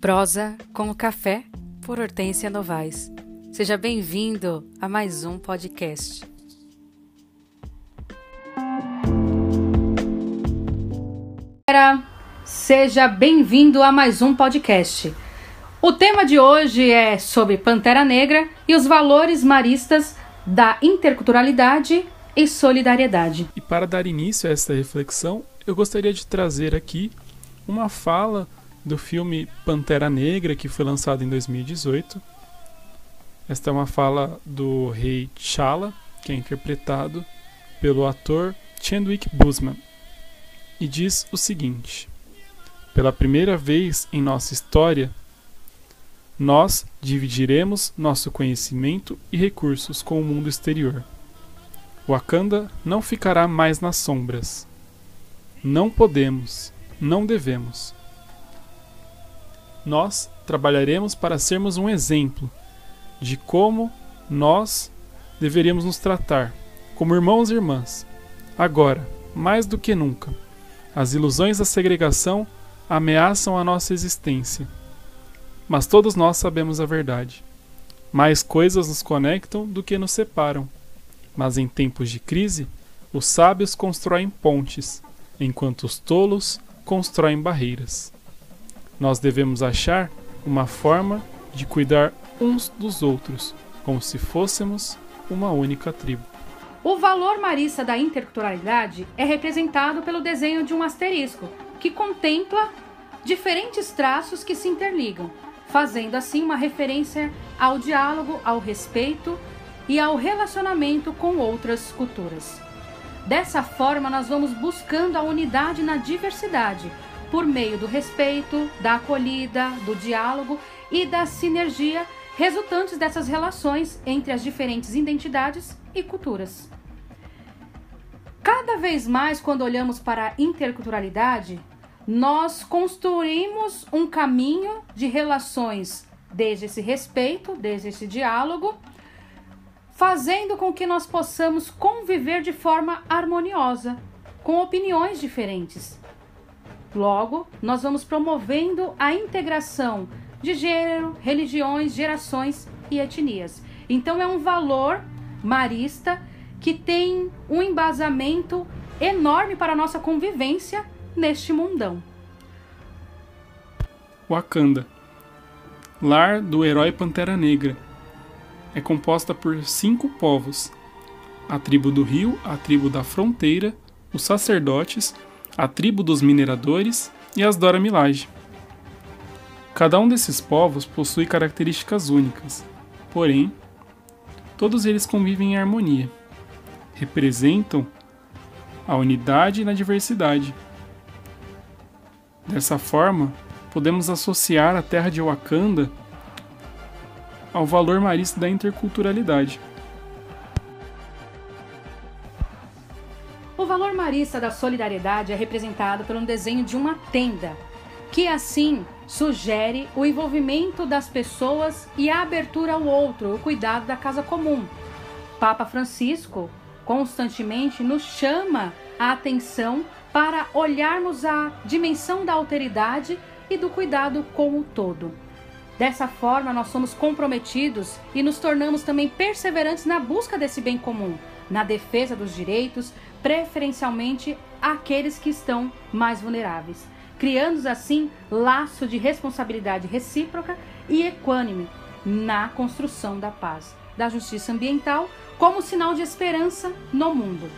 Prosa com o Café, por Hortência Novaes. Seja bem-vindo a mais um podcast. Seja bem-vindo a mais um podcast. O tema de hoje é sobre Pantera Negra e os valores maristas da interculturalidade e solidariedade. E para dar início a esta reflexão, eu gostaria de trazer aqui uma fala do filme Pantera Negra, que foi lançado em 2018. Esta é uma fala do rei T'Challa, que é interpretado pelo ator Chadwick Boseman, e diz o seguinte: Pela primeira vez em nossa história, nós dividiremos nosso conhecimento e recursos com o mundo exterior. Wakanda não ficará mais nas sombras. Não podemos, não devemos. Nós trabalharemos para sermos um exemplo de como nós deveríamos nos tratar, como irmãos e irmãs. Agora, mais do que nunca, as ilusões da segregação ameaçam a nossa existência. Mas todos nós sabemos a verdade. Mais coisas nos conectam do que nos separam. Mas em tempos de crise, os sábios constroem pontes, enquanto os tolos constroem barreiras. Nós devemos achar uma forma de cuidar uns dos outros, como se fôssemos uma única tribo. O valor marista da interculturalidade é representado pelo desenho de um asterisco, que contempla diferentes traços que se interligam, fazendo assim uma referência ao diálogo, ao respeito e ao relacionamento com outras culturas. Dessa forma, nós vamos buscando a unidade na diversidade, por meio do respeito, da acolhida, do diálogo e da sinergia resultantes dessas relações entre as diferentes identidades e culturas. Cada vez mais, quando olhamos para a interculturalidade, nós construímos um caminho de relações desde esse respeito, desde esse diálogo, fazendo com que nós possamos conviver de forma harmoniosa, com opiniões diferentes. Logo, nós vamos promovendo a integração de gênero, religiões, gerações e etnias. Então, é um valor marista que tem um embasamento enorme para a nossa convivência neste mundão. Wakanda, lar do herói Pantera Negra, é composta por cinco povos: a tribo do rio, a tribo da fronteira, os sacerdotes, a tribo dos mineradores e as Dora Milaje. Cada um desses povos possui características únicas, porém, todos eles convivem em harmonia. Representam a unidade na diversidade. Dessa forma, podemos associar a terra de Wakanda ao valor marista da interculturalidade. Valor marista da solidariedade é representado pelo desenho de uma tenda, que assim sugere o envolvimento das pessoas e a abertura ao outro, o cuidado da casa comum. Papa Francisco constantemente nos chama a atenção para olharmos a dimensão da alteridade e do cuidado com o todo. Dessa forma, nós somos comprometidos e nos tornamos também perseverantes na busca desse bem comum, na defesa dos direitos, preferencialmente aqueles que estão mais vulneráveis, criando assim laço de responsabilidade recíproca e equânime na construção da paz, da justiça ambiental, como sinal de esperança no mundo.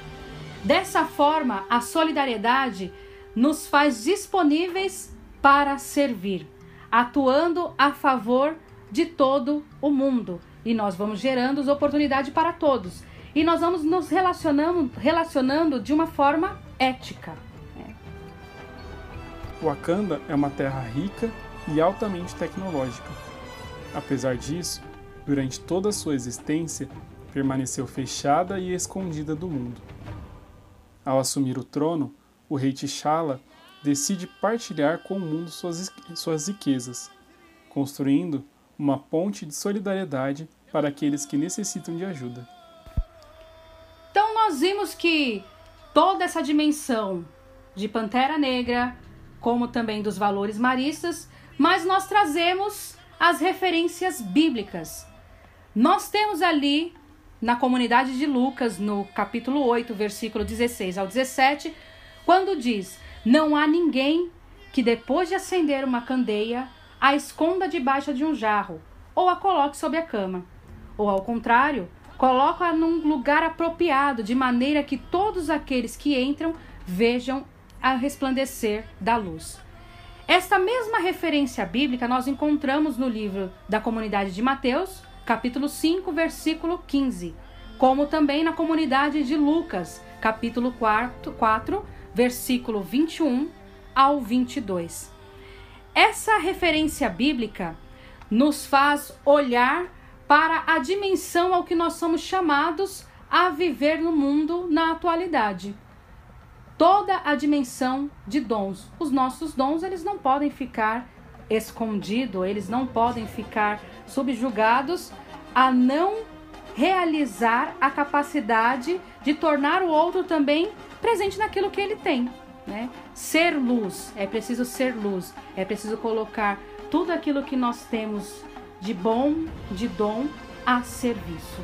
Dessa forma, a solidariedade nos faz disponíveis para servir, atuando a favor de todo o mundo. E nós vamos gerando oportunidade para todos. E nós vamos nos relacionando, relacionando de uma forma ética. Né? Wakanda é uma terra rica e altamente tecnológica. Apesar disso, durante toda a sua existência, permaneceu fechada e escondida do mundo. Ao assumir o trono, o rei T'Challa decide partilhar com o mundo suas, suas riquezas, construindo uma ponte de solidariedade para aqueles que necessitam de ajuda. Então nós vimos que toda essa dimensão de Pantera Negra, como também dos valores maristas, mas nós trazemos as referências bíblicas. Nós temos ali na comunidade de Lucas, no capítulo 8, versículo 16 ao 17, quando diz: Não há ninguém que depois de acender uma candeia a esconda debaixo de um jarro ou a coloque sob a cama. Ou ao contrário, coloca-a num lugar apropriado, de maneira que todos aqueles que entram vejam a resplandecer da luz. Esta mesma referência bíblica nós encontramos no livro da comunidade de Mateus, capítulo 5, versículo 15, como também na comunidade de Lucas, capítulo 4, 4 versículo 21 ao 22. Essa referência bíblica nos faz olhar para a dimensão ao que nós somos chamados a viver no mundo na atualidade. Toda a dimensão de dons. Os nossos dons, eles não podem ficar escondidos, eles não podem ficar subjugados a não realizar a capacidade de tornar o outro também presente naquilo que ele tem. Né? Ser luz, é preciso ser luz, é preciso colocar tudo aquilo que nós temos de bom, de dom, a serviço.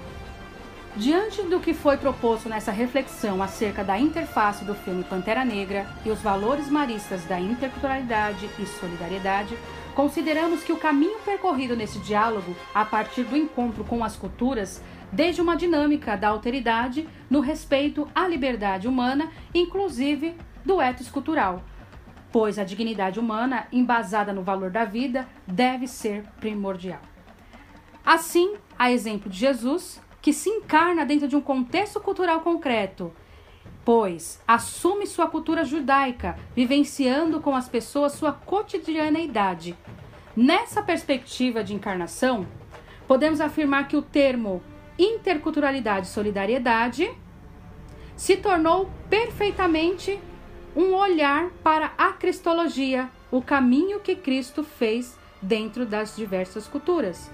Diante do que foi proposto nessa reflexão acerca da interface do filme Pantera Negra e os valores maristas da interculturalidade e solidariedade, consideramos que o caminho percorrido nesse diálogo, a partir do encontro com as culturas, desde uma dinâmica da alteridade no respeito à liberdade humana, inclusive do ethos cultural, pois a dignidade humana, embasada no valor da vida, deve ser primordial. Assim, a exemplo de Jesus, que se encarna dentro de um contexto cultural concreto, pois assume sua cultura judaica, vivenciando com as pessoas sua cotidianeidade. Nessa perspectiva de encarnação, podemos afirmar que o termo interculturalidade e solidariedade se tornou perfeitamente um olhar para a cristologia, o caminho que Cristo fez dentro das diversas culturas.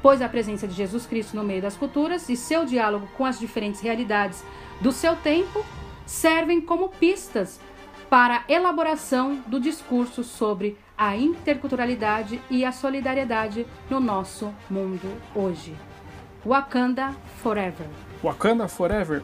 Pois a presença de Jesus Cristo no meio das culturas e seu diálogo com as diferentes realidades do seu tempo servem como pistas para a elaboração do discurso sobre a interculturalidade e a solidariedade no nosso mundo hoje. Wakanda Forever. Wakanda Forever